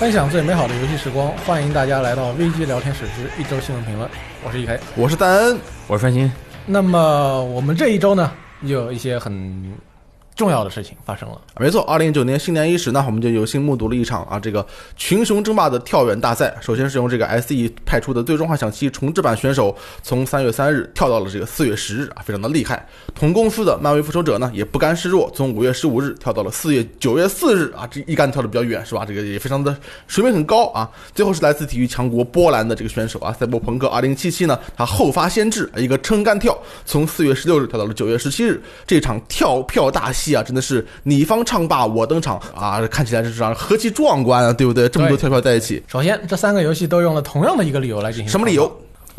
分享最美好的游戏时光，欢迎大家来到 VG 聊天室之一周新闻评论。我是 EK，我是戴恩，我是范鑫。那么我们这一周呢，又有一些很重要的事情发生了。没错，二零一九年新年伊始呢，我们就有幸目睹了一场啊这个群雄争霸的跳远大赛。首先是用这个 SE 派出的《最终幻想七》重置版选手，从三月三日跳到了这个四月十日啊，非常的厉害。同公司的漫威复仇者呢，也不甘示弱，从五月十五日跳到了四月九月四日啊，这一杆跳的比较远是吧？这个也非常的水平很高啊。最后是来自体育强国波兰的这个选手啊，赛博朋克二零七七呢，他后发先至，一个撑杆跳，从四月十六日跳到了九月十七日。这场跳票大戏啊，真的是你方唱罢我登场啊，看起来这是让何其壮观啊，对不对？这么多跳票在一起，首先，这三个游戏都用了同样的一个理由来进行什么理由？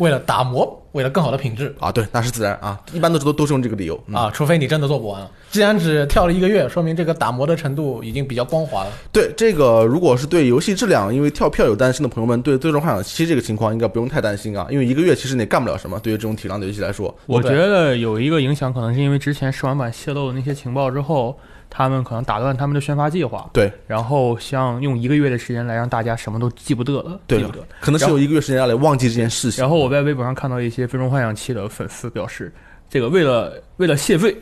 为了打磨，为了更好的品质啊？对，那是自然啊，一般都是都都是用这个理由啊，除非你真的做不完了。既然只跳了一个月，说明这个打磨的程度已经比较光滑了。对这个，如果是对游戏质量因为跳票有担心的朋友们，对《最终幻想七》这个情况应该不用太担心啊，因为一个月其实你也干不了什么。对于这种体量的游戏来说，我觉得有一个影响，可能是因为之前试玩版泄露的那些情报之后。他们可能打断他们的宣发计划，对，然后像用一个月的时间来让大家什么都记不得了，对，记不得，可能是有一个月时间来忘记这件事情。然后我在微博上看到一些《最终幻想七》的粉丝表示，这个为了为了谢罪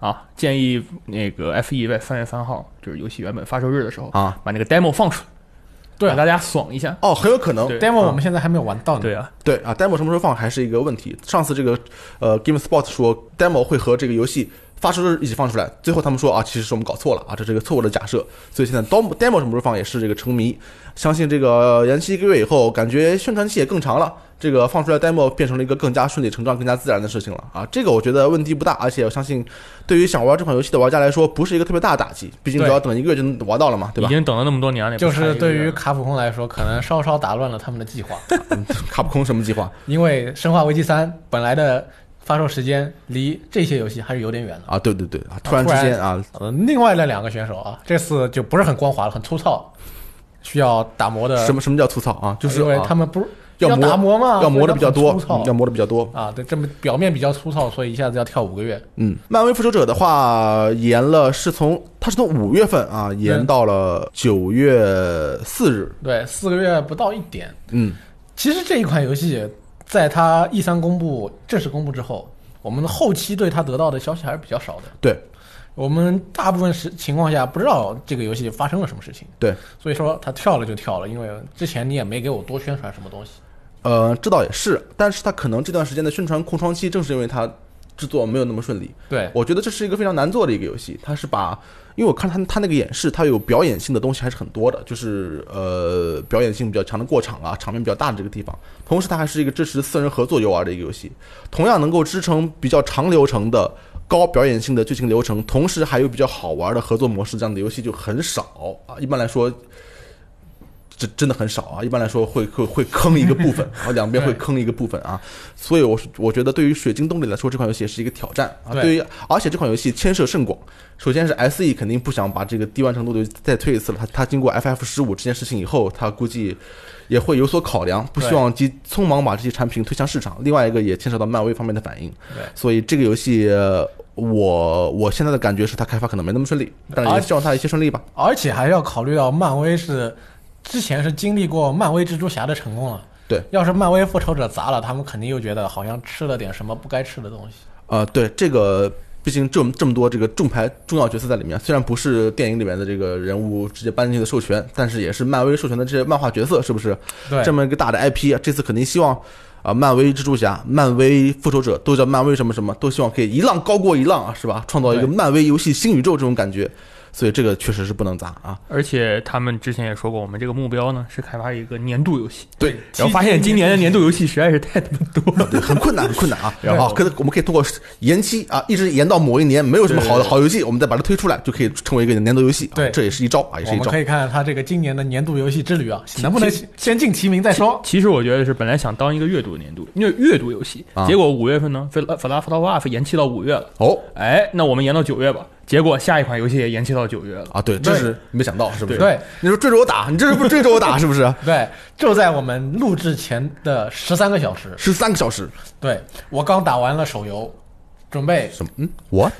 啊，建议那个 F E 在三月三号，就是游戏原本发售日的时候啊，把那个 demo 放出来，对，让大家爽一下。哦，很有可能 demo 我们现在还没有玩到呢。对啊，对啊，demo 什么时候放还是一个问题。上次这个呃 Game Spot 说 demo 会和这个游戏。发售日一起放出来，最后他们说啊，其实是我们搞错了啊，这是一个错误的假设，所以现在 demo demo 什么时候放也是这个成谜。相信这个延期一个月以后，感觉宣传期也更长了，这个放出来 demo 变成了一个更加顺理成章、更加自然的事情了啊。这个我觉得问题不大，而且我相信对于想玩这款游戏的玩家来说，不是一个特别大的打击，毕竟只要等一个月就能玩到了嘛，对吧？已经等了那么多年了，就是对于卡普空来说，可能稍稍打乱了他们的计划。卡普空什么计划？因为《生化危机三》本来的。发售时间离这些游戏还是有点远的啊！对对对啊！突然之间啊，呃，另外那两个选手啊，这次就不是很光滑了，很粗糙，需要打磨的。什么什么叫粗糙啊？就是因为他们不是要打磨嘛，要磨的比较多，要磨的比较多啊！对，这么表面比较粗糙，所以一下子要跳五个月。嗯，漫威复仇者的话延了，是从它是从五月份啊延到了九月四日，对，四个月不到一点。嗯，其实这一款游戏。在它 E 三公布正式公布之后，我们的后期对它得到的消息还是比较少的。对，我们大部分时情况下不知道这个游戏发生了什么事情。对，所以说它跳了就跳了，因为之前你也没给我多宣传什么东西。呃，这倒也是，但是它可能这段时间的宣传空窗期，正是因为它制作没有那么顺利。对，我觉得这是一个非常难做的一个游戏，它是把。因为我看他他那个演示，他有表演性的东西还是很多的，就是呃表演性比较强的过场啊，场面比较大的这个地方。同时，它还是一个支持四人合作游玩的一个游戏，同样能够支撑比较长流程的高表演性的剧情流程，同时还有比较好玩的合作模式，这样的游戏就很少啊。一般来说。这真的很少啊！一般来说会会会坑一个部分，然 后两边会坑一个部分啊，所以我我觉得对于水晶动力来说，这款游戏也是一个挑战啊。对于而且这款游戏牵涉甚广，首先是 SE 肯定不想把这个低完成度的再推一次了，他他经过 FF 十五这件事情以后，他估计也会有所考量，不希望急匆忙把这些产品推向市场。另外一个也牵扯到漫威方面的反应，对，所以这个游戏我我现在的感觉是它开发可能没那么顺利，但是也希望它一切顺利吧。而且还要考虑到漫威是。之前是经历过漫威蜘蛛侠的成功了，对。要是漫威复仇者砸了，他们肯定又觉得好像吃了点什么不该吃的东西。呃，对，这个毕竟这么这么多这个重牌重要角色在里面，虽然不是电影里面的这个人物直接搬进去的授权，但是也是漫威授权的这些漫画角色，是不是？对。这么一个大的 IP 啊，这次肯定希望啊，漫威蜘蛛侠、漫威复仇者都叫漫威什么什么，都希望可以一浪高过一浪啊，是吧？创造一个漫威游戏新宇宙这种感觉。所以这个确实是不能砸啊！而且他们之前也说过，我们这个目标呢是开发一个年度游戏。对，然后发现今年的年度游戏实在是太他妈多了，对，很困难，很困难啊！然后可能我们可以通过延期啊，一直延到某一年没有什么好的好游戏，我们再把它推出来，就可以成为一个年度游戏。对，这也是一招啊，也是一招。我们可以看看他这个今年的年度游戏之旅啊，能不能先进提名再说？其实我觉得是本来想当一个月度年度，因为月度游戏，结果五月份呢，《弗拉弗拉弗拉瓦》延期到五月了。哦，哎，那我们延到九月吧。结果下一款游戏也延期到九月了啊！对，这是没想到，是不是？对，你说追着我打，你这是不是 追着我打，是不是？对，就在我们录制前的十三个小时，十三个小时。对我刚打完了手游，准备什么？嗯，我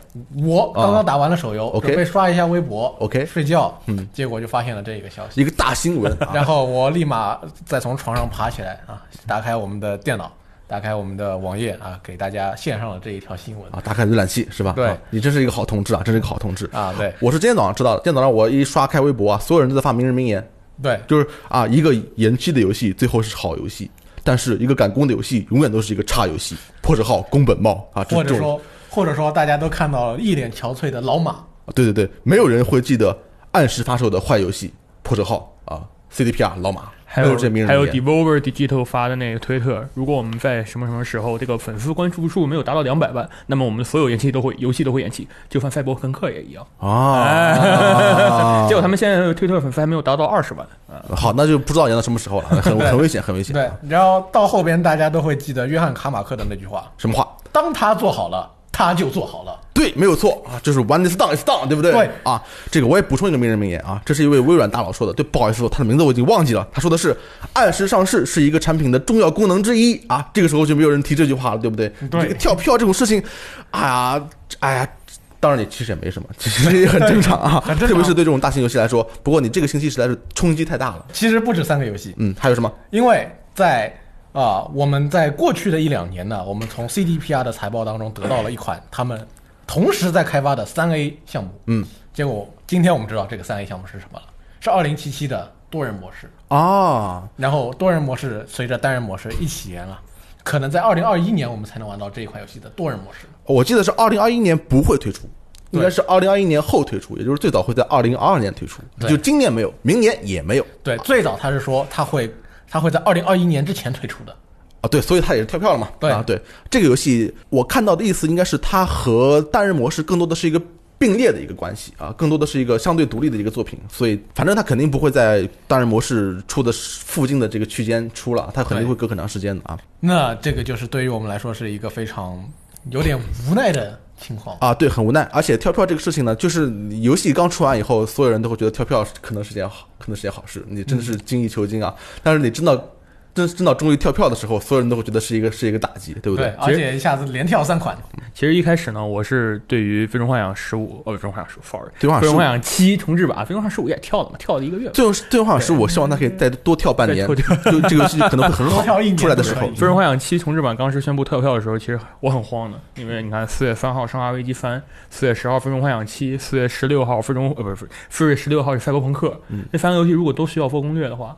我刚刚打完了手游，准备刷一下微博，OK，睡觉，嗯，结果就发现了这个消息，一个大新闻，然后我立马再从床上爬起来啊，打开我们的电脑。打开我们的网页啊，给大家献上了这一条新闻啊。打开浏览器是吧？对，你真是一个好同志啊，真是一个好同志啊。对，我是今天早上知道的。今天早上我一刷开微博啊，所有人都在发名人名言。对，就是啊，一个延期的游戏最后是好游戏，但是一个赶工的游戏永远都是一个差游戏。破折号宫本茂啊，或者说或者说大家都看到了一脸憔悴的老马。对对对，没有人会记得按时发售的坏游戏。破折号啊，CDPR 老马。还有还有 Devolver Digital 发的那个推特，如果我们在什么什么时候这个粉丝关注数没有达到两百万，那么我们所有延期都会游戏都会延期，就算赛博朋克也一样啊。结果他们现在推特粉丝还没有达到二十万好，那就不知道延到什么时候了，很很危险，很危险。对，然后到后边大家都会记得约翰卡马克的那句话，什么话？当他做好了。他就做好了，对，没有错啊，就是 one is done is done，对不对？对啊，这个我也补充一个名人名言啊，这是一位微软大佬说的，对，不好意思，他的名字我已经忘记了。他说的是，按时上市是一个产品的重要功能之一啊。这个时候就没有人提这句话了，对不对？对，跳票这种事情，哎呀，哎呀，当然你其实也没什么，其实也很正常啊，特别是对这种大型游戏来说。不过你这个星期实在是冲击太大了。其实不止三个游戏，嗯，还有什么？因为在。啊，我们在过去的一两年呢，我们从 CDPR 的财报当中得到了一款他们同时在开发的三 A 项目。嗯，结果今天我们知道这个三 A 项目是什么了，是二零七七的多人模式啊。然后多人模式随着单人模式一起延了，可能在二零二一年我们才能玩到这一款游戏的多人模式。我记得是二零二一年不会推出，应该是二零二一年后推出，也就是最早会在二零二二年推出，就今年没有，明年也没有。对，最早他是说他会。它会在二零二一年之前推出的啊，对，所以它也是跳票了嘛。对啊，对这个游戏，我看到的意思应该是它和单人模式更多的是一个并列的一个关系啊，更多的是一个相对独立的一个作品。所以，反正它肯定不会在单人模式出的附近的这个区间出了，它肯定会隔很长时间的啊。那这个就是对于我们来说是一个非常有点无奈的。情况啊，对，很无奈。而且跳票这个事情呢，就是游戏刚出完以后，所有人都会觉得跳票可能是件好，可能是件好事。你真的是精益求精啊！但是你真的。真真到终于跳票的时候，所有人都会觉得是一个是一个打击，对不对？对，而且一下子连跳三款。其实一开始呢，我是对于《最终幻想十五》哦，《最终幻想十五》，sorry，《最终幻想七》重置版，《最终幻想十五》也跳了嘛，跳了一个月。最后最终幻想十五，我希望它可以再多跳半年，就这个游戏可能会很好。出来的时候，《最终幻想七》重置版当时宣布跳票的时候，其实我很慌的，因为你看四月三号《生化危机三》，四月十号《最终幻想七》，四月十六号《最终》呃不是四月十六号是《赛博朋克》，这三个游戏如果都需要做攻略的话。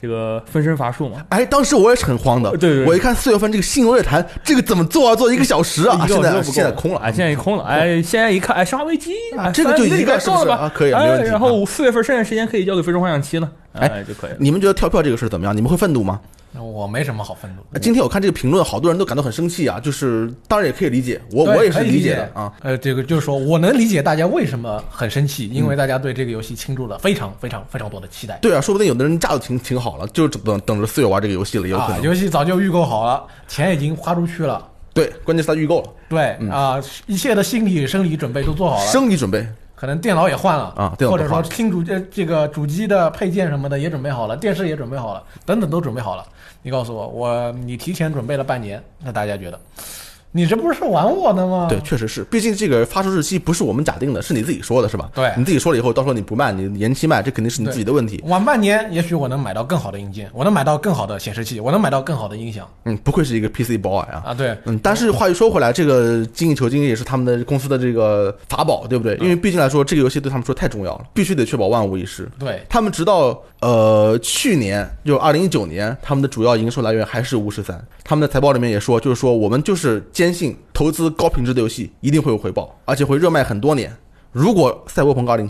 这个分身乏术嘛？哎，当时我也是很慌的。对对，我一看四月份这个新游乐坛，这个怎么做啊？做一个小时啊？现在现在空了哎，现在空了。哎，现在一看，哎，生化危机啊，这个就一个是了吧？可以，没问题。然后四月份剩下时间可以交给《非洲幻想七》了，哎就可以了。你们觉得跳票这个事怎么样？你们会愤怒吗？我没什么好愤怒。今天我看这个评论，好多人都感到很生气啊。就是当然也可以理解，我我也是理解的啊。呃，这个就是说我能理解大家为什么很生气，因为大家对这个游戏倾注了非常非常非常多的期待。对啊，说不定有的人价都挺挺好了，就等等着四月玩这个游戏了，有可能。游戏早就预购好了，钱已经花出去了。对，关键是他预购了。对啊，一切的心理生理准备都做好了。生理准备。可能电脑也换了啊，或者说新主这这个主机的配件什么的也准备好了，电视也准备好了，等等都准备好了。你告诉我，我你提前准备了半年，那大家觉得？你这不是玩我的吗？对，确实是，毕竟这个发售日期不是我们假定的，是你自己说的，是吧？对，你自己说了以后，到时候你不卖，你延期卖，这肯定是你自己的问题。晚半年，也许我能买到更好的硬件，我能买到更好的显示器，我能买到更好的音响。嗯，不愧是一个 PC boy 啊！啊，对，嗯，但是话又说回来，这个精益求精也是他们的公司的这个法宝，对不对？因为毕竟来说，这个游戏对他们说太重要了，必须得确保万无一失。对他们，直到呃去年，就二零一九年，他们的主要营收来源还是巫师三。他们的财报里面也说，就是说我们就是坚信投资。高品质的游戏一定会有回报，而且会热卖很多年。如果《赛博朋克2077》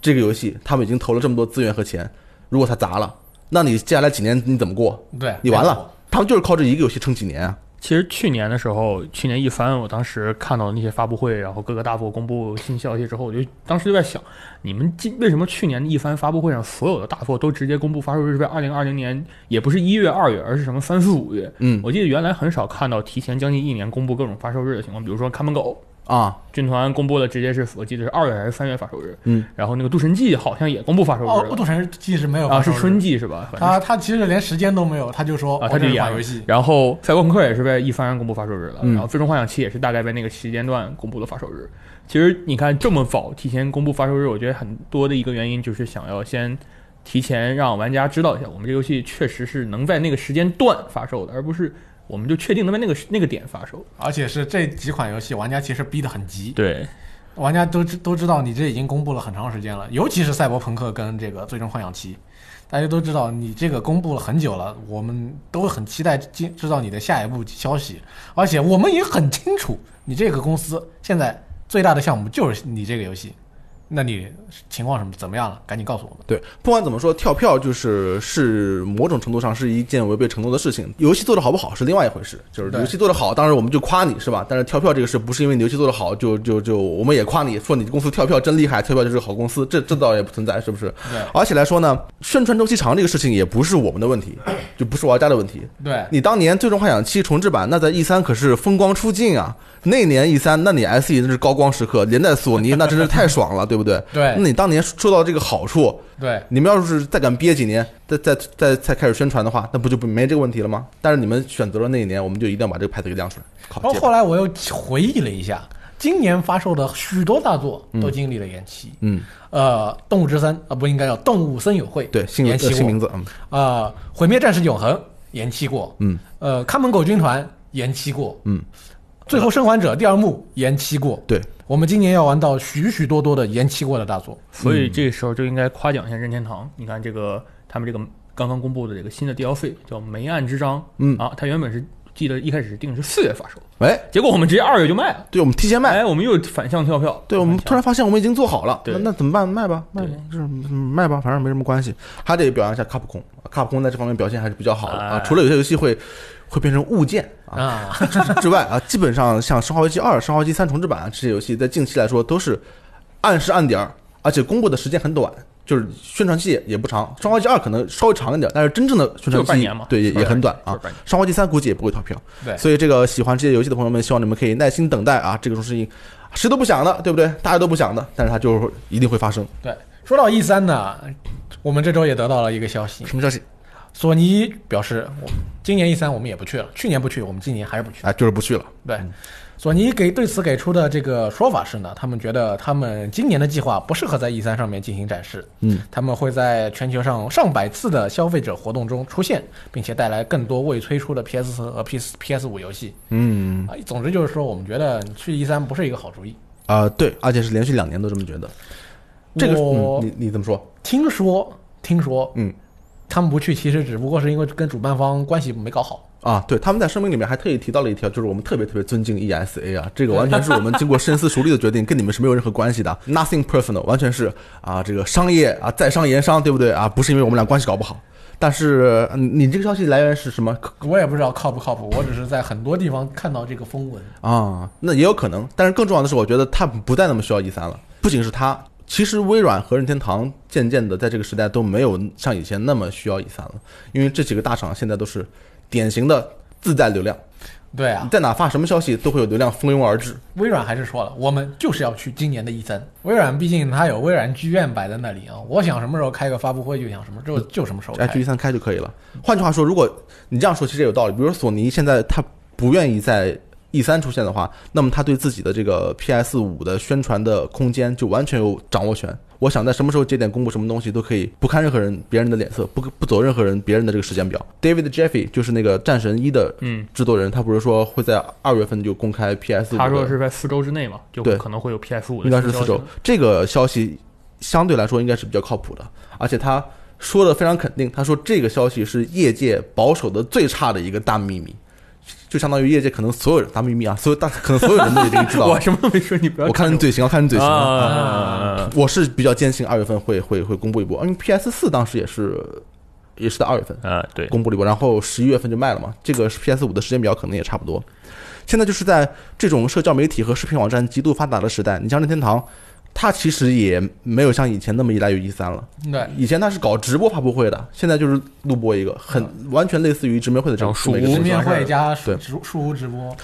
这个游戏他们已经投了这么多资源和钱，如果它砸了，那你接下来几年你怎么过？对你完了。他们就是靠这一个游戏撑几年啊。其实去年的时候，去年一翻，我当时看到那些发布会，然后各个大作公布新消息之后，我就当时就在想，你们今为什么去年的一番发布会上，所有的大作都直接公布发售日在二零二零年，也不是一月、二月，而是什么三四五月？嗯，我记得原来很少看到提前将近一年公布各种发售日的情况，比如说看门狗。啊，军团公布的直接是我记得是二月还是三月发售日，嗯，然后那个《渡神记》好像也公布发售日哦，了渡神记是没有啊，是春季是吧？他他其实连时间都没有，他就说啊，他就演了游戏。然后赛博朋克也是在一三公布发售日了，嗯。然后最终幻想七也是大概在那个时间段公布了发售日。其实你看这么早提前公布发售日，我觉得很多的一个原因就是想要先提前让玩家知道一下，我们这游戏确实是能在那个时间段发售的，而不是我们就确定能在那个那个点发售。而且是这几款游戏，玩家其实逼得很急，对，玩家都知都知道你这已经公布了很长时间了，尤其是赛博朋克跟这个最终幻想七，大家都知道你这个公布了很久了，我们都很期待知知道你的下一步消息，而且我们也很清楚，你这个公司现在最大的项目就是你这个游戏，那你情况什么怎么样了？赶紧告诉我们。对，不管怎么说，跳票就是是某种程度上是一件违背承诺的事情。游戏做的好不好是另外一回事，就是游戏做的好，当然我们就夸你是吧？但是跳票这个事不是因为你游戏做的好就就就我们也夸你说你公司跳票真厉害，跳票就是个好公司，这这倒也不存在，是不是？对而且来说呢，宣传周期长这个事情也不是我们的问题，就不是玩家的问题。对，你当年《最终幻想七》重置版，那在 E 三可是风光出尽啊！那年 E 三，那你 SE 那是高光时刻，连带索尼 那真是太爽了，对不对？对那你当年受到这个好处，对，你们要是再敢憋几年，再再再再开始宣传的话，那不就不没这个问题了吗？但是你们选择了那一年，我们就一定要把这个牌子给亮出来。然后后来我又回忆了一下，今年发售的许多大作都经历了延期。嗯，呃，《动物之森》啊，不应该叫《动物森友会》，对，新延期过。呃新名字，嗯啊，《毁灭战士永恒》延期过。嗯，呃，《看门狗军团》延期过。嗯，最后生还者》第二幕延期过。对，我们今年要玩到许许多多的延期过的大作。所以这个时候就应该夸奖一下任天堂。你看这个他们这个刚刚公布的这个新的 DLC 叫《梅暗之章》，嗯啊，它原本是记得一开始是定是四月发售，哎，结果我们直接二月就卖了，对我们提前卖，哎，我们又反向跳票，对我们突然发现我们已经做好了，对那那怎么办？卖吧，卖吧，就是嗯卖吧，反正没什么关系。还得表扬一下卡普空，卡普空在这方面表现还是比较好的啊。哎除了有些游戏会会变成物件啊啊，之 之外啊，基本上像《生化危机二》《生化危机三重置版》啊这些游戏，在近期来说都是按时按点儿，而且公布的时间很短。就是宣传期也不长，《生化危机二》可能稍微长一点，但是真正的宣传期对也也很短啊生化危机三》估计也不会逃票，对所以这个喜欢这些游戏的朋友们，希望你们可以耐心等待啊。这种事情谁都不想的，对不对？大家都不想的，但是它就是一定会发生。对。说到 E 三呢，我们这周也得到了一个消息，什么消息？索尼表示，我今年 E 三我们也不去了，去年不去，我们今年还是不去。哎，就是不去了。对，索尼给对此给出的这个说法是呢，他们觉得他们今年的计划不适合在 E 三上面进行展示，嗯，他们会在全球上上百次的消费者活动中出现，并且带来更多未推出的 PS 和 PS PS 五游戏。嗯啊，总之就是说，我们觉得去 E 三不是一个好主意。啊、对，而且是连续两年都这么觉得。这个，嗯，你你怎么说？听说，听说，嗯，他们不去，其实只不过是因为跟主办方关系没搞好。啊，对，他们在声明里面还特意提到了一条，就是我们特别特别尊敬 ESA 啊，这个完全是我们经过深思熟虑的决定，跟你们是没有任何关系的，nothing personal，完全是啊，这个商业啊，在商言商，对不对啊？不是因为我们俩关系搞不好。但是嗯你这个消息来源是什么 我也不知道靠不靠谱，我只是在很多地方看到这个风闻。啊？那也有可能，但是更重要的是，我觉得他不再那么需要 E 三了。不仅是它，其实微软和任天堂渐渐的在这个时代都没有像以前那么需要 E 三了，因为这几个大厂现在都是典型的自带流量，对啊你，在哪发什么消息都会有流量蜂拥而至。微软还是说了，我们就是要去今年的 E 三。微软毕竟它有微软剧院摆在那里啊，我想什么时候开个发布会就想什么时候就什么时候哎，开去。E 三开就可以了。换句话说，如果你这样说，其实也有道理。比如说索尼现在它不愿意在 E 三出现的话，那么他对自己的这个 PS 五的宣传的空间就完全有掌握权。我想在什么时候节点公布什么东西，都可以不看任何人别人的脸色，不不走任何人别人的这个时间表。David Jeffy 就是那个战神一的嗯，制作人，他不是说会在二月份就公开 PS 五他说，是在四周之内嘛，就对可能会有 PS 五的应该是四周。这个消息相对来说应该是比较靠谱的，而且他说的非常肯定，他说这个消息是业界保守的最差的一个大秘密，就相当于业界可能所有人大秘密啊，所有大可能所有人都已经知道 我。什么都没说，你不要我看你嘴型，我看你嘴型啊。啊，我是比较坚信二月份会会会公布一波，因为 PS 四当时也是也是在二月份啊，对，公布了一波，然后十一月份就卖了嘛。这个 PS 五的时间表可能也差不多。现在就是在这种社交媒体和视频网站极度发达的时代，你像任天堂，它其实也没有像以前那么依赖于 E 三了。对，以前它是搞直播发布会的，现在就是录播一个，很完全类似于直面会的这种数直面会加对。直数屋直播，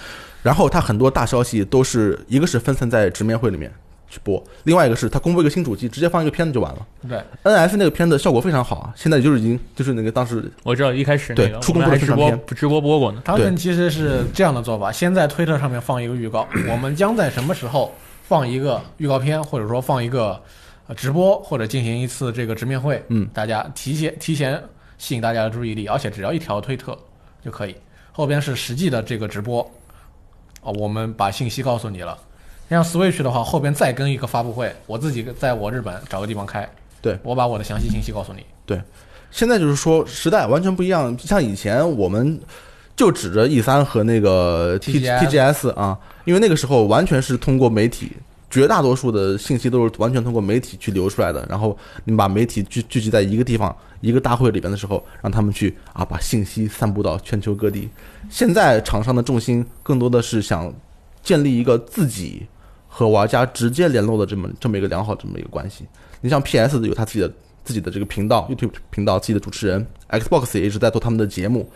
然后它很多大消息都是一个是分散在直面会里面去播，另外一个是它公布一个新主机，直接放一个片子就完了。对，，N S 那个片子效果非常好啊，现在就是已经就是那个当时我知道一开始对出公布我们还直播的宣传片。直播播过呢。他们其实是这样的做法：先在推特上面放一个预告，我们将在什么时候放一个预告片，或者说放一个呃直播，或者进行一次这个直面会，嗯，大家提前提前吸引大家的注意力，而且只要一条推特就可以，后边是实际的这个直播，哦，我们把信息告诉你了。像 Switch 的话，后边再跟一个发布会，我自己在我日本找个地方开，对我把我的详细信息告诉你。对现在就是说时代完全不一样，像以前我们就指着 E 三和那个 T TGS TGS 啊，因为那个时候完全是通过媒体，绝大多数的信息都是完全通过媒体去流出来的。然后你把媒体聚聚集在一个地方，一个大会里边的时候，让他们去啊把信息散布到全球各地。现在厂商的重心更多的是想建立一个自己和玩家直接联络的这么这么一个良好这么一个关系。你像 PS 有他自己的自己的这个频道 YouTube 频道，自己的主持人，Xbox 也一直在做他们的节目。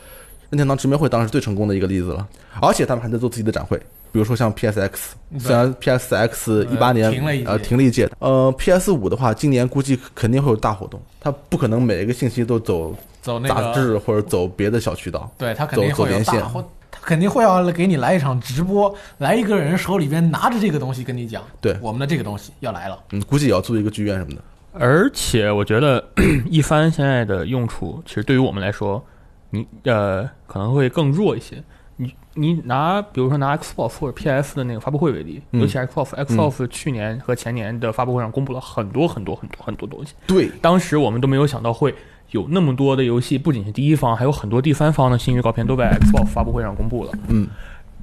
任天堂直面会当然是最成功的一个例子了，而且他们还在做自己的展会，比如说像 PSX，对虽然 PSX 一八年停了一届呃停了一届，呃 PS 五的话，今年估计肯定会有大活动，它不可能每一个信息都走走那杂志或者走别的小渠道。对他肯定会有走走连线他肯定会要给你来一场直播，来一个人手里边拿着这个东西跟你讲，对我们的这个东西要来了。嗯，估计也要租一个剧院什么的。而且我觉得 一番现在的用处，其实对于我们来说，你呃可能会更弱一些。你你拿比如说拿 Xbox 或者 PS 的那个发布会为例，嗯尤其 Xbox，Xbox 去年和前年的发布会上公布了很多很多很多很多东西，对，当时我们都没有想到会有那么多的游戏，不仅是第一方，还有很多第三方的新预告片都在 Xbox 发布会上公布了。嗯，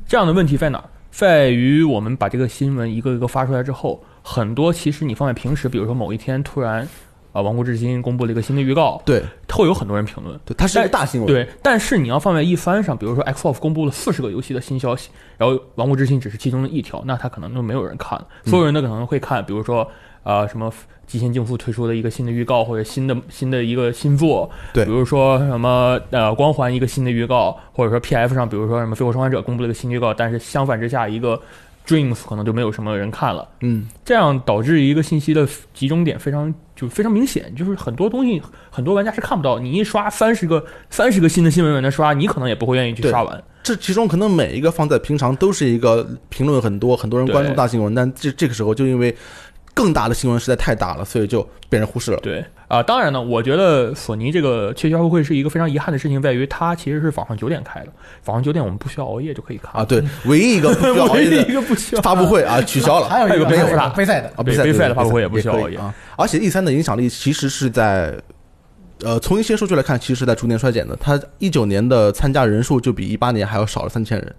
这样的问题在哪儿？在于我们把这个新闻一个一个发出来之后，很多其实你放在平时，比如说某一天突然，啊，《王国之心》公布了一个新的预告，对会有很多人评论。对，它是一个大新闻。对，但是你要放在一番上，比如说 Xbox 公布了四十个游戏的新消息，然后《王国之心》只是其中的一条，那它可能就没有人看了。所有人都可能会看，比如说呃什么《极限竞速》推出的一个新的预告，或者新的新的一个新作，对比如说什么呃光环一个新的预告，或者说 PF 上，比如说什么《最后生还者》公布了一个新预告，但是相反之下，一个 Dreams 可能就没有什么人看了。嗯，这样导致一个信息的集中点非常就非常明显，就是很多东西很多玩家是看不到，你一刷三十个三十个新的新闻文的刷，你可能也不会愿意去刷完。这其中可能每一个放在平常都是一个评论很多，很多人关注大新闻，但这这个时候就因为更大的新闻实在太大了，所以就被人忽视了。对啊、当然呢，我觉得索尼这个确发布会是一个非常遗憾的事情，在于它其实是早上九点开的，早上九点我们不需要熬夜就可以看啊，对，唯一一个不需要 熬唯一一夜的个不需要发布会啊取消了。还有一个没有杯赛杯赛的，啊，比赛杯赛的发布会也不需要熬夜啊。而且 E 三的影响力其实是在，呃，从一些数据来看，其实是在逐年衰减的。它一九年的参加人数就比一八年还要少了三千人。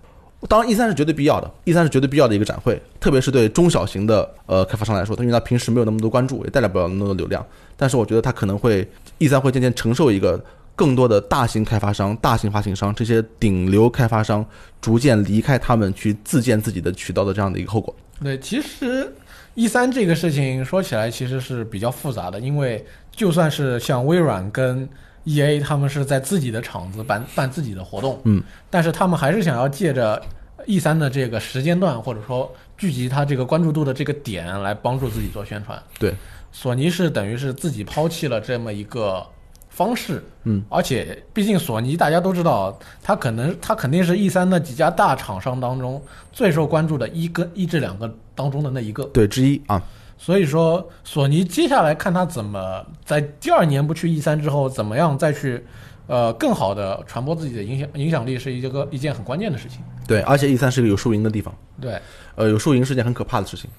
当然，E 三是绝对必要的，E 三是绝对必要的一个展会，特别是对中小型的呃开发商来说，因为它平时没有那么多关注，也带来不了那么多流量。但是我觉得它可能会 E 三会渐渐承受一个更多的大型开发商、大型发行商这些顶流开发商逐渐离开他们去自建自己的渠道的这样的一个后果。对，其实 E 三这个事情说起来其实是比较复杂的，因为就算是像微软跟 E A 他们是在自己的厂子办办自己的活动，嗯，但是他们还是想要借着 E 三的这个时间段或者说聚集他这个关注度的这个点来帮助自己做宣传。对，索尼是等于是自己抛弃了这么一个方式，嗯，而且毕竟索尼大家都知道，它可能它肯定是 E 三那几家大厂商当中最受关注的一个一至两个当中的那一个，对之一啊，所以说索尼接下来看他怎么在第二年不去 E 三之后，怎么样再去。呃，更好的传播自己的影响影响力是一个一件很关键的事情。对，而且 E 三是一个有输赢的地方。对，呃，有输赢是件很可怕的事情，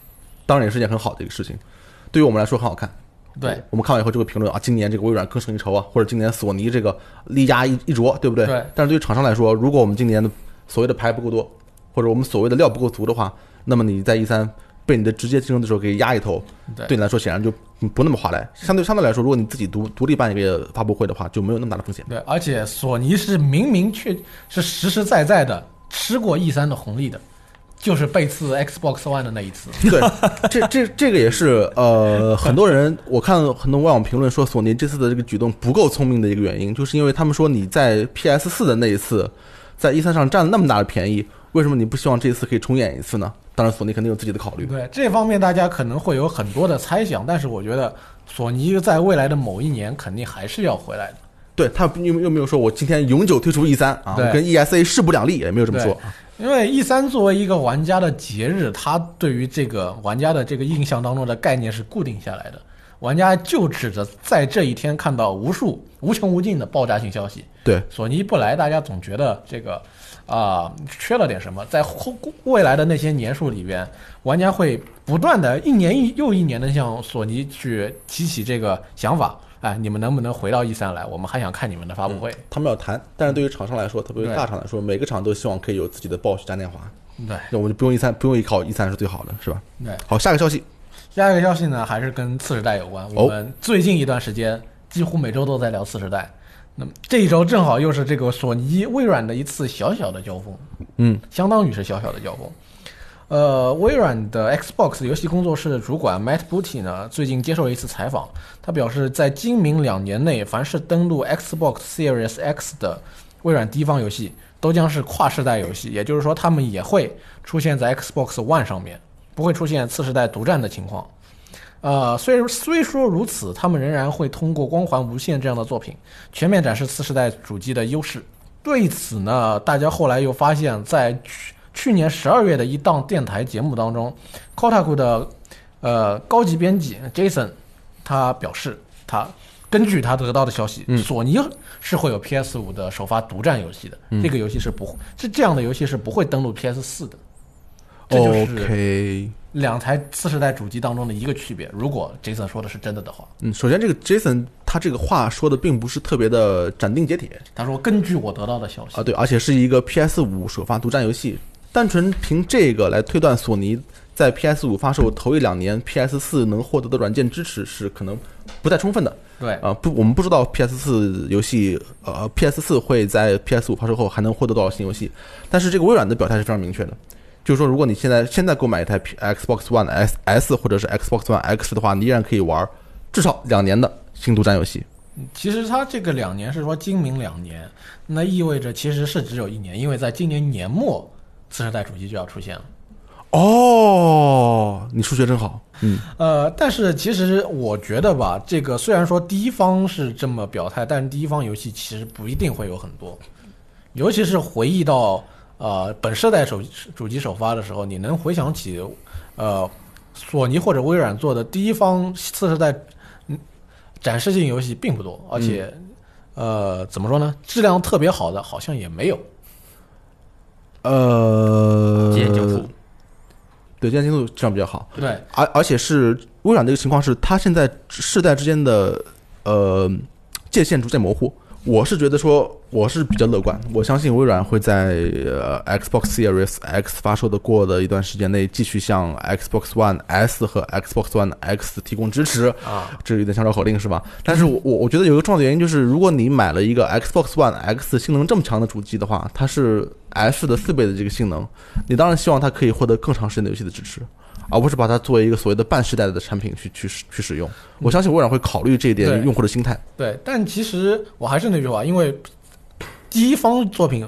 当然也是件很好的一个事情。对于我们来说很好看，对，我们看完以后就会评论啊，今年这个微软更胜一筹啊，或者今年索尼这个力压一一着，对不对？对但是对于厂商来说，如果我们今年的所谓的牌不够多，或者我们所谓的料不够足的话，那么你在 E 三被你的直接竞争对手给压一头，对对你来说显然就不那么划来。相对相对来说，如果你自己独独立办一个发布会的话，就没有那么大的风险。对，而且索尼是明明确是实实在在的吃过 E 三的红利的，就是背刺 Xbox One 的那一次。对，这这这个也是呃，很多人我看很多外网友评论说，索尼这次的这个举动不够聪明的一个原因，就是因为他们说你在 PS 四的那一次，在 E 三上占了那么大的便宜，为什么你不希望这一次可以重演一次呢？当然，索尼肯定有自己的考虑。对这方面，大家可能会有很多的猜想，但是我觉得索尼在未来的某一年肯定还是要回来的。对他又又没有说我今天永久退出 E 三啊，我跟 ESA 势不两立，也没有这么说。因为 E 三作为一个玩家的节日，它对于这个玩家的这个印象当中的概念是固定下来的，玩家就指着在这一天看到无数无穷无尽的爆炸性消息。对，索尼不来，大家总觉得这个啊、缺了点什么。在后未来的那些年数里边，玩家会不断的一年一又一年的向索尼去提起这个想法。哎，你们能不能回到 E 三来？我们还想看你们的发布会。他们要谈，但是对于厂商来说，特别是大厂来说，每个厂都希望可以有自己的暴雪嘉年华，对那我们就不用 E 三，不用依靠 E 三是最好的，是吧？对。好，下个消息，下一个消息呢，还是跟次时代有关。我们最近一段时间几乎每周都在聊次时代。那么这一周正好又是这个索尼、微软的一次小小的交锋，嗯，相当于是小小的交锋。呃，微软的 Xbox 游戏工作室的主管 Matt Booty 呢，最近接受了一次采访，他表示，在今明两年内，凡是登陆 Xbox Series X 的微软第一方游戏，都将是跨世代游戏，也就是说，他们也会出现在 Xbox One 上面，不会出现次世代独占的情况。呃，虽虽说如此，他们仍然会通过《光环无限》这样的作品，全面展示次世代主机的优势。对此呢，大家后来又发现，在去去年十二月的一档电台节目当中，Kotaku 的呃高级编辑 Jason 他表示，他根据他得到的消息，嗯索尼是会有 PS 五的首发独占游戏的，嗯这个游戏是不会，这这样的游戏是不会登录 PS 四的。这就是 OK，两台次世代主机当中的一个区别。如果 Jason 说的是真的的话，嗯，首先这个 Jason 他这个话说的并不是特别的斩钉截铁他说根据我得到的消息啊，对，而且是一个 PS 五首发独占游戏，单纯凭这个来推断索尼在 PS 五发售头一两年 PS 四能获得的软件支持是可能不太充分的。对啊，不，我们不知道 PS 四游戏，呃，PS 四会在 PS 五发售后还能获得多少新游戏，但是这个微软的表态是非常明确的，就是说，如果你现在现在购买一台 Xbox One S S 或者是 Xbox One X 的话，你依然可以玩至少两年的星独占游戏。其实它这个两年是说今明两年，那意味着其实是只有一年，因为在今年年末次世代主机就要出现了。哦，你数学真好，嗯，呃，但是其实我觉得吧，这个虽然说第一方是这么表态，但是第一方游戏其实不一定会有很多，尤其是回忆到呃本世代手主机首发的时候，你能回想起呃索尼或者微软做的第一方次世代嗯展示性游戏并不多，而且、呃怎么说呢，质量特别好的好像也没有。呃，极限竞速，对，极限竞速质量比较好，对，而而且是微软的一个情况是，它现在世代之间的呃界限逐渐模糊。我是觉得说，我是比较乐观，我相信微软会在呃 Xbox Series X 发售的过的一段时间内，继续向 Xbox One S 和 Xbox One X 提供支持。啊，这有点像绕口令是吧？但是我我我觉得有一个重要的原因就是，如果你买了一个 Xbox One X 性能这么强的主机的话，它是 S 的四倍的这个性能，你当然希望它可以获得更长时间的游戏的支持，而不是把它作为一个所谓的半世代的产品去去使去使用。我相信微软会考虑这一点用户的心态。对，但其实我还是那句话，因为第一方作品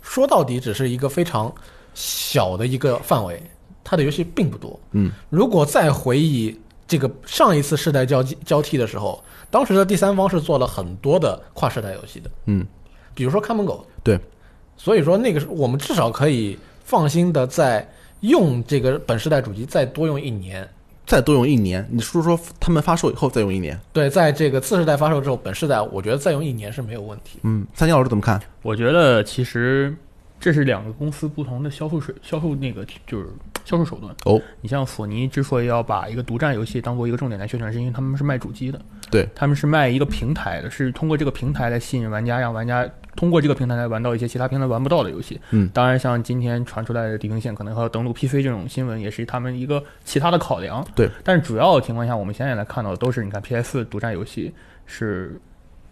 说到底只是一个非常小的一个范围，它的游戏并不多。嗯，如果再回忆这个上一次世代交替交替的时候，当时的第三方是做了很多的跨世代游戏的，嗯，比如说看门狗。对，所以说那个是我们至少可以放心的在用这个本世代主机再多用一年。再多用一年，你是说他们发售以后再用一年？对，在这个次世代发售之后，本世代我觉得再用一年是没有问题。嗯，三星老师怎么看？我觉得其实这是两个公司不同的销售水销售那个就是销售手段。哦，你像索尼之所以要把一个独占游戏当做一个重点来宣传，是因为他们是卖主机的，对，他们是卖一个平台的，是通过这个平台来吸引玩家，让玩家通过这个平台来玩到一些其他平台玩不到的游戏。嗯当然像今天传出来的《地平线》可能还要登陆 PC 这种新闻，也是他们一个其他的考量。对，但是主要情况下，我们现在来看到的都是，你看 PS 独占游戏是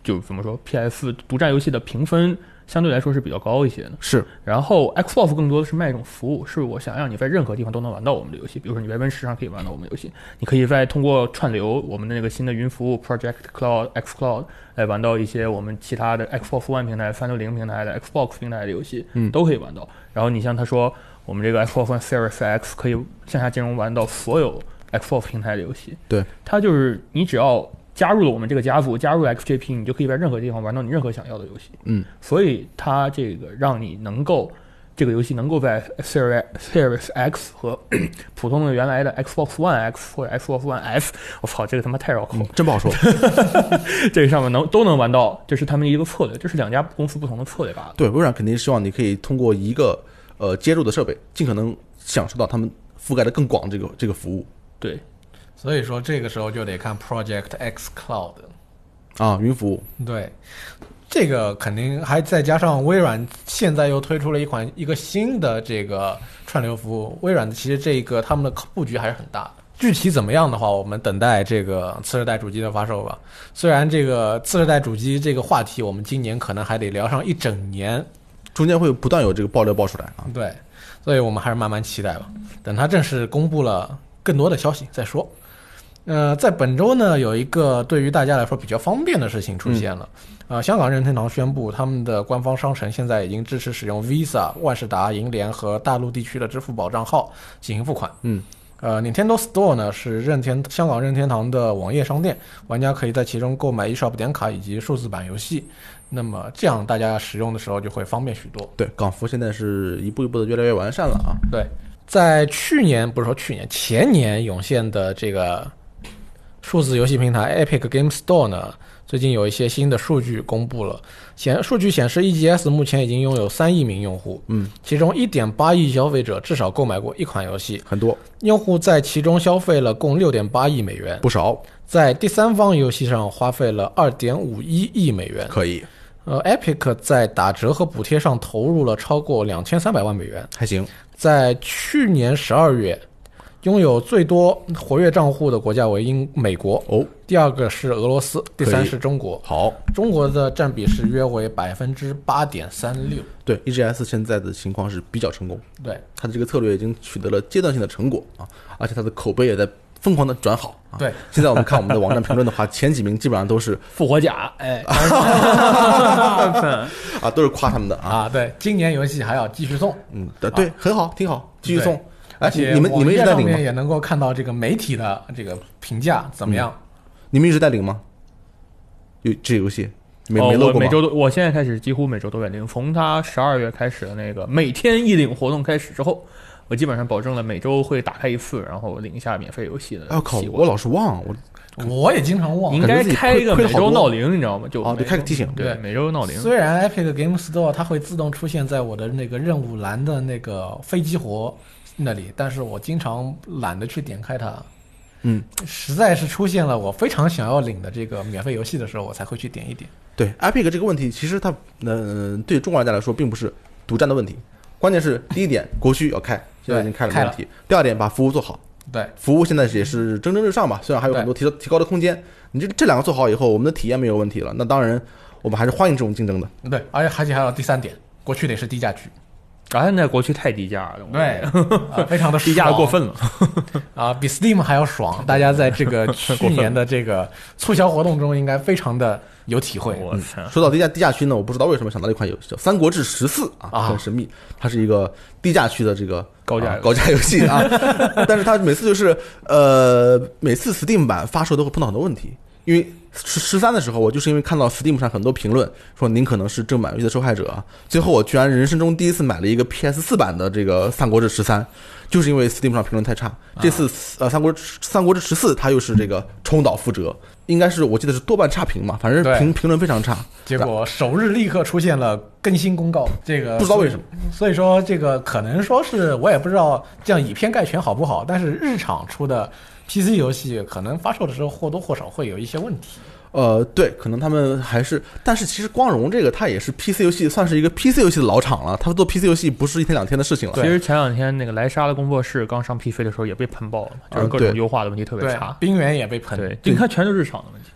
就怎么说，PS 独占游戏的评分相对来说是比较高一些的。是然后 Xbox 更多的是卖一种服务，是我想让你在任何地方都能玩到我们的游戏，比如说你在 Win 十上可以玩到我们的游戏，你可以在通过串流我们的那个新的云服务 Project Cloud X Cloud 来玩到一些我们其他的 Xbox One 平台、三六零平台的 Xbox 平台的游戏，嗯都可以玩到。然后你像他说，我们这个 Xbox One Series X 可以向下兼容玩到所有 Xbox 平台的游戏。对，它就是你只要加入了我们这个家族，加入 XGP，你就可以在任何地方玩到你任何想要的游戏。嗯，所以它这个让你能够这个游戏能够在 Series Series X 和 普通的原来的 Xbox One X 或者 Xbox One S，我操，这个他妈太绕口了嗯，真不好说。这个上面能都能玩到，这是他们一个策略，这是两家公司不同的策略罢了。对，微软肯定希望你可以通过一个呃接入的设备，尽可能享受到他们覆盖的更广这个这个服务对，所以说这个时候就得看 Project X Cloud。啊，云服务。对，这个肯定还再加上微软现在又推出了一款一个新的这个串流服务。微软其实这个他们的布局还是很大的。具体怎么样的话，我们等待这个次世代主机的发售吧。虽然这个次世代主机这个话题，我们今年可能还得聊上一整年，中间会不断有这个爆料爆出来啊。对，所以我们还是慢慢期待吧。等它正式公布了更多的消息再说。呃，在本周呢，有一个对于大家来说比较方便的事情出现了。呃，香港任天堂宣布，他们的官方商城现在已经支持使用 Visa、万事达、银联和大陆地区的支付宝账号进行付款。嗯，呃，Nintendo Store 呢是任天香港任天堂的网页商店，玩家可以在其中购买 eShop 点卡以及数字版游戏。那么这样大家使用的时候就会方便许多。对，港服现在是一步一步的越来越完善了啊。对，在去年不是说去年前年涌现的这个数字游戏平台 Epic Game Store 呢，最近有一些新的数据公布了。显数据显示，EGS 目前已经拥有三亿名用户，嗯，其中一点八亿消费者至少购买过一款游戏，很多用户在其中消费了共六点八亿美元，不少，在第三方游戏上花费了二点五一亿美元。可以，呃，Epic 在打折和补贴上投入了超过两千三百万美元。还行。在去年十二月，拥有最多活跃账户的国家为英美国，哦，第二个是俄罗斯，第三是中国。好，中国的占比是约为百分之八点三六。对，EGS 现在的情况是比较成功，对，它的这个策略已经取得了阶段性的成果啊，而且它的口碑也在疯狂的转好啊。对，现在我们看我们的网站评论的话，前几名基本上都是 复活甲，哎，啊，都是夸他们的啊。啊，对，今年游戏还要继续送，嗯，对对，很好，挺好，继续送。而哎，且你们你们一直在领吗？也能够看到这个媒体的这个评价怎么样。你们一直在领吗？有这游戏没哦没，漏过吗？我每周都，我现在开始几乎每周都在领。从他十二月开始的那个每天一领活动开始之后，我基本上保证了每周会打开一次，然后领一下免费游戏的哎我靠我老是忘，我我也经常忘了。应该开一个每周闹铃，你知道吗？就哦对开个提醒对，对每周闹铃。虽然 Epic Game Store 它会自动出现在我的那个任务栏的那个飞机活那里，但是我经常懒得去点开它。嗯，实在是出现了我非常想要领的这个免费游戏的时候，我才会去点一点。对 Epic 这个问题，其实它呃对中国玩家来说并不是独占的问题，关键是第一点国区要开，现在已经开了没开问题。第二点把服务做好，对，服务现在也是蒸蒸日上吧，虽然还有很多提提高的空间。你这这两个做好以后，我们的体验没有问题了，那当然我们还是欢迎这种竞争的。对，而且而且还有第三点，国区得是低价区，啊，那国区太低价了，对，啊、非常的 低价的过分了。啊，比 Steam 还要爽。大家在这个去年的这个促销活动中，应该非常的有体会。我操！说到低价低价区呢，我不知道为什么想到了一款游戏叫《三国志十四》啊，啊很神秘，它是一个低价区的这个高价啊高价游戏啊，但是它每次就是呃，每次 Steam 版发售都会碰到很多问题，因为十十三的时候，我就是因为看到 Steam 上很多评论说您可能是正版游戏的受害者啊，最后我居然人生中第一次买了一个 PS 四版的这个《三国志十三》，就是因为 Steam 上评论太差。这次呃，《三国志三国志十四》它又是这个重蹈覆辙，应该是我记得是多半差评嘛，反正评评论非常差。结果首日立刻出现了更新公告，这个不知道为什么。所以说这个可能说是我也不知道这样以偏概全好不好，但是日常出的 PC 游戏可能发售的时候或多或少会有一些问题。呃，对，可能他们还是，但是其实光荣这个它也是 PC 游戏，算是一个 PC 游戏的老厂了。他做 PC 游戏不是一天两天的事情了。其实前两天那个莱莎的工作室刚上 PC 的时候也被喷爆了嘛，就是各种优化的问题特别对差，。冰原也被喷。对，就你看全是日常的问题。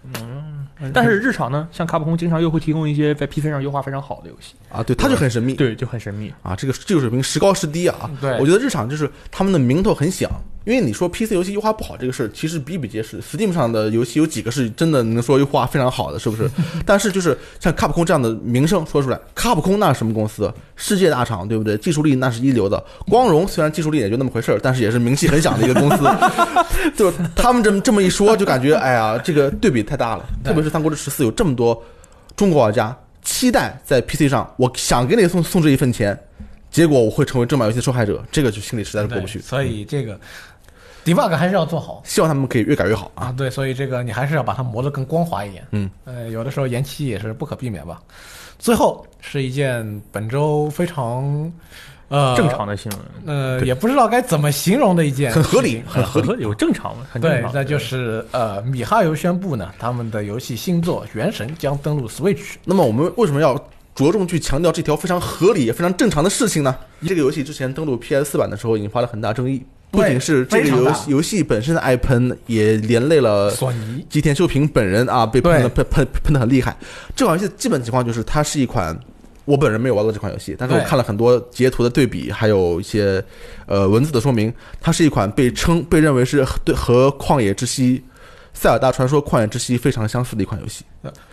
嗯，但是日常呢，像卡普空经常又会提供一些在 PC 上优化非常好的游戏，啊，对，它就很神秘。对，就很神秘。啊，这个技术水平时高时低啊。对我觉得日常就是他们的名头很响，因为你说 PC 游戏优化不好这个事儿，其实比比皆是。Steam 上的游戏有几个是真的能说优化非常好的，是不是？但是就是像卡普空这样的名声说出来，卡普空那是什么公司？世界大厂，对不对？技术力那是一流的。光荣虽然技术力也就那么回事儿，但是也是名气很响的一个公司。就他们这么这么一说，就感觉哎呀，这个对比太大了。特别是《三国志十四》有这么多中国玩家期待在 PC 上，我想给你送送这一份钱，结果我会成为正版游戏的受害者，这个就心里实在是过不去。所以这个 debug 还是要做好希望他们可以越改越好啊！啊。对，所以这个你还是要把它磨得更光滑一点。嗯，呃，有的时候延期也是不可避免吧。最后是一件本周非常呃正常的新闻，呃，也不知道该怎么形容的一件很合理很合理有正常嘛，很正常。，对那就是呃，米哈游宣布呢，他们的游戏新作《原神》将登陆 Switch。那么我们为什么要着重去强调这条非常合理也非常正常的事情呢？这个游戏之前登陆 PS 四版的时候引发了很大争议，不仅是这个游戏游戏本身的爱喷，也连累了索尼。吉田秀平本人啊，被喷的喷喷喷的很厉害。这款游戏的基本情况就是，它是一款我本人没有玩过这款游戏，但是我看了很多截图的对比，还有一些呃文字的说明，它是一款被称被认为是对和《旷野之息》《塞尔达传说：旷野之息》非常相似的一款游戏。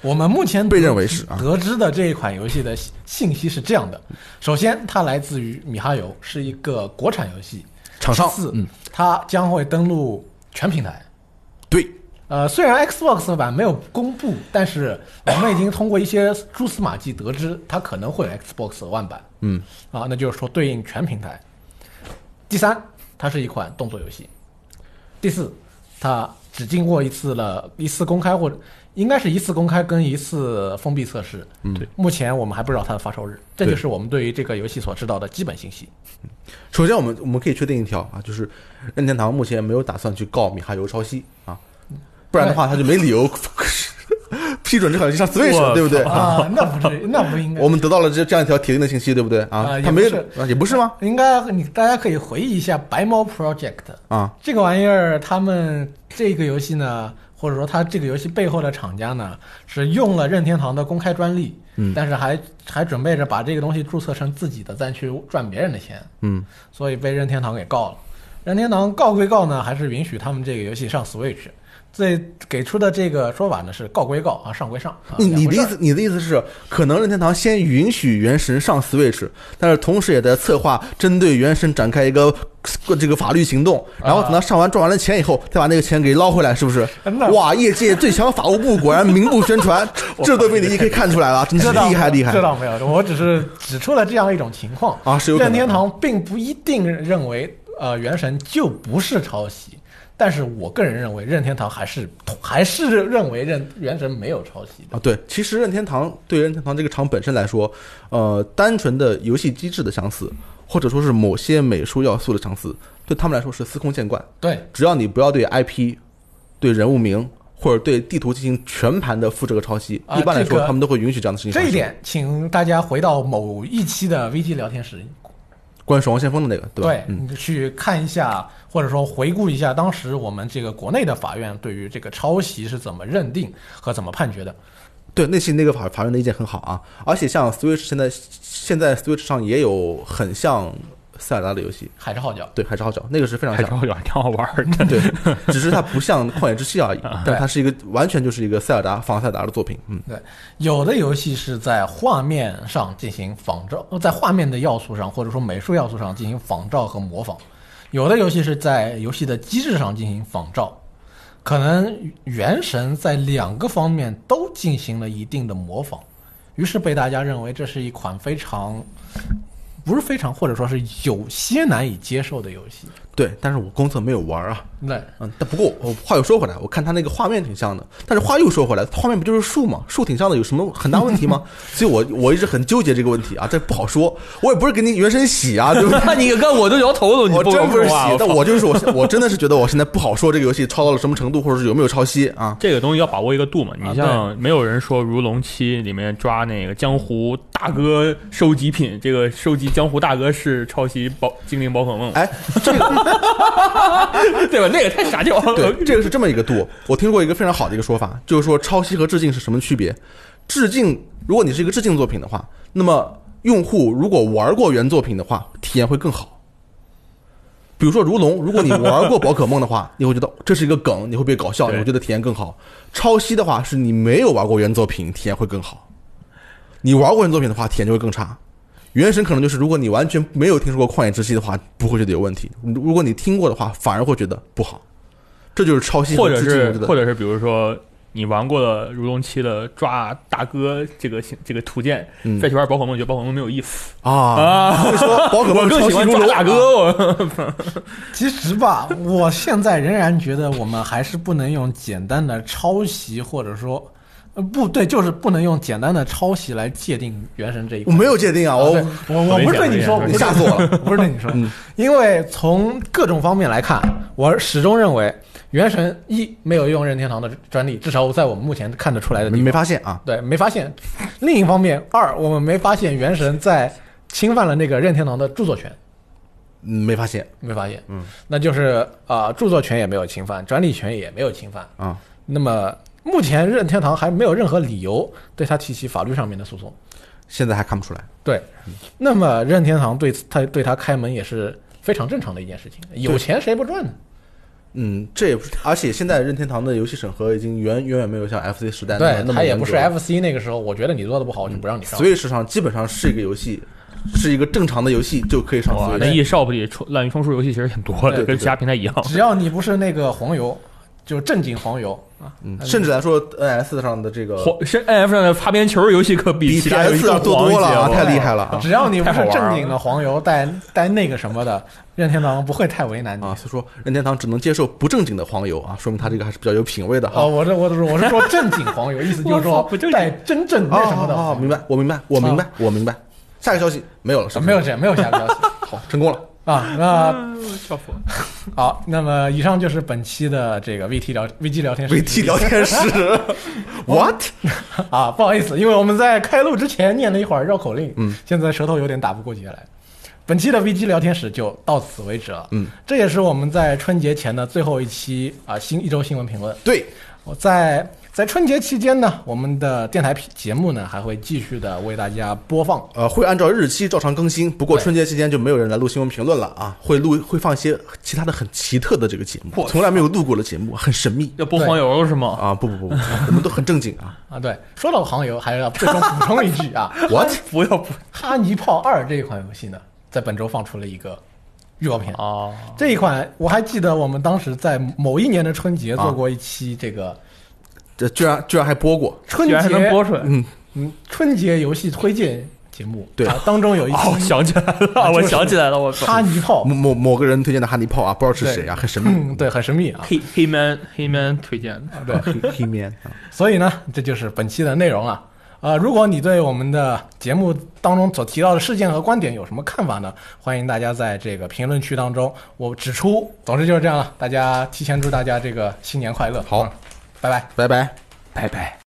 我们目前被认为是啊。得知的这一款游戏的信信息是这样的：首先，它来自于米哈游，是一个国产游戏，厂商四，嗯，它将会登陆全平台。对，呃，虽然 Xbox 版没有公布，但是我们已经通过一些蛛丝马迹得知，它可能会有 Xbox One 版嗯，啊，那就是说对应全平台。第三，它是一款动作游戏。第四，它只经过一次了一次公开或者应该是一次公开跟一次封闭测试。嗯。对，目前我们还不知道它的发售日，这就是我们对于这个游戏所知道的基本信息。首先我们我们可以确定一条啊，就是任天堂目前没有打算去告米哈游抄袭啊，不然的话他就没理由 批准这款游戏上 Switch，了对不对？啊，那不是，那不应该。我们得到了这这样一条铁定的信息，对不对啊？他没不是啊，也不是吗？应该你大家可以回忆一下白猫 Project 啊，这个玩意儿，他们这个游戏呢，或者说他这个游戏背后的厂家呢，是用了任天堂的公开专利，嗯但是还还准备着把这个东西注册成自己的，再去赚别人的钱，嗯，所以被任天堂给告了。任天堂告归告呢，还是允许他们这个游戏上 Switch。这给出的这个说法呢是告归告啊，上归上。啊你你的意思你的意思是，可能任天堂先允许原神上 Switch，但是同时也在策划针对原神展开一个这个法律行动，然后等他上完赚完了钱以后，再把那个钱给捞回来，是不是？那哇，业界最强法务部果然名不宣传，这都被你一可以看出来了，真是厉害厉害这倒没有，我只是指出了这样一种情况。啊！是有任天堂并不一定认为呃《原神》就不是抄袭，但是我个人认为任天堂还是还是认为任《原神》没有抄袭的。啊，对，其实任天堂对任天堂这个厂本身来说，呃，单纯的游戏机制的相似，或者说是某些美术要素的相似，对他们来说是司空见惯。对，只要你不要对 IP、对人物名或者对地图进行全盘的复制和抄袭，啊一般来说、这个他们都会允许这样的事情。这一点，请大家回到某一期的 VG 聊天室，关于守望先锋的那个，对吧？对，嗯，你去看一下，或者说回顾一下当时我们这个国内的法院对于这个抄袭是怎么认定和怎么判决的。对，那期那个法法院的意见很好啊，而且像 Switch 现在现在 Switch 上也有很像塞尔达的游戏，海之号角，对，海之号角那个是非常像。号角还挺好玩儿的。对，只是它不像旷野之息而已，啊 但它是一个完全就是一个塞尔达仿塞尔达的作品。嗯，对有的游戏是在画面上进行仿照，在画面的要素上或者说美术要素上进行仿照和模仿；有的游戏是在游戏的机制上进行仿照。可能《原神》在两个方面都进行了一定的模仿，于是被大家认为这是一款非常不是非常，或者说是有些难以接受的游戏。对，但是我公测没有玩啊。那，嗯，但不过我话又说回来，我看他那个画面挺像的，但是话又说回来，画面不就是树吗？树挺像的，有什么很大问题吗？所以我我一直很纠结这个问题啊，这不好说。我也不是给你原神洗啊，对不对？那你看我都摇头了，你我不真不是洗，但我就是我我真的是觉得我现在不好说这个游戏抄到了什么程度，或者是有没有抄袭啊。这个东西要把握一个度嘛。啊你像没有人说《如龙七》里面抓那个江湖大哥收集品，这个收集江湖大哥是抄袭宝精灵宝可梦。哎，这个 对吧？那个太傻屌了。对，这个是这么一个度。我听过一个非常好的一个说法，就是说抄袭和致敬是什么区别？致敬，如果你是一个致敬作品的话，那么用户如果玩过原作品的话，体验会更好。比如说如龙，如果你玩过宝可梦的话，你会觉得这是一个梗，你会被搞笑，你会觉得体验更好。抄袭的话，是你没有玩过原作品，体验会更好。你玩过原作品的话，体验就会更差。原神可能就是，如果你完全没有听说过旷野之息的话，不会觉得有问题；如果你听过的话，反而会觉得不好。这就是抄袭或者是或者是比如说你玩过了如龙七的抓大哥这个这个图鉴，嗯。再去玩宝可梦，觉得宝可梦没有意思。啊，说宝可 我梦更喜欢抄袭如龙抓大哥，我 其实吧，我现在仍然觉得我们还是不能用简单的抄袭，或者说，呃，不对，就是不能用简单的抄袭来界定《原神》这一我。没有界定啊，啊，我我我不是对你说，吓死我了。不是对你说嗯，因为从各种方面来看，我始终认为《原神》一没有用任天堂的专利，至少在我们目前看得出来的地没方，没发现啊，对，没发现。另一方面，二我们没发现《原神》在侵犯了那个任天堂的著作权。嗯没发现没发现，嗯，那就是啊、著作权也没有侵犯，专利权也没有侵犯。啊。那么目前任天堂还没有任何理由对他提起法律上面的诉讼。现在还看不出来。对，那么任天堂对他对他开门也是非常正常的一件事情。有钱谁不赚呢？嗯，这也不是，而且现在任天堂的游戏审核已经远远远没有像 FC 时代那么对他也不是 FC 那个时候，我觉得你做的不好，我就不让你上。所以市场基本上是一个游戏，是一个正常的游戏就可以上哇，Switch 那 eShop 里充滥竽充数游戏其实挺多的，跟其他平台一样。只要你不是那个黄油，就正经黄油啊，嗯，甚至来说 NS 上的这个黄是 NF 上的擦边球游戏可比比其他游戏要更多多了啊，太厉害了啊 只要你不是正经的黄油带带那个什么的，任天堂不会太为难你。啊！所以说任天堂只能接受不正经的黄油啊，说明他这个还是比较有品位的哦，哈。我这我是我是说正经黄油，意思就是说不带真正那什么的哦。明白，我明白，我明白，我明白。下个消息没有了，是没有这没有下个消息 好，成功了。啊。那笑死我！好，那么以上就是本期的这个 VT 聊 VG 聊天室 VT 聊天室，what？啊，不好意思，因为我们在开录之前念了一会儿绕口令，嗯，现在舌头有点打不过节来。本期的 VG 聊天室就到此为止了，嗯，这也是我们在春节前的最后一期啊新一周新闻评论。对，我在在春节期间呢，我们的电台节目呢还会继续的为大家播放。呃，会按照日期照常更新，不过春节期间就没有人来录新闻评论了啊，会录会放一些其他的很奇特的这个节目，从来没有录过的节目，很神秘要播黄油是吗？啊！不不不不，我们都很正经啊。啊，对，说到黄油，还要最终补充一句啊，What？不要不《哈尼炮二》这一款游戏呢，在本周放出了一个预告片。啊！这一款我还记得，我们当时在某一年的春节啊做过一期这个这居然居然还播过，春节还能播出来！嗯，嗯春节游戏推荐节目，对啊，当中有一哦，期想起来了，我就是想起来了，我操！哈尼炮，某某某个人推荐的哈尼炮啊，不知道是谁啊，很神秘。嗯，对，很神秘啊，黑黑 man 黑 man 推荐的，对，黑 man，，所以呢，这就是本期的内容了。呃，如果你对我们的节目当中所提到的事件和观点有什么看法呢？欢迎大家在这个评论区当中我指出。总之就是这样了，大家提前祝大家这个新年快乐。好嗯拜拜。拜拜。拜拜。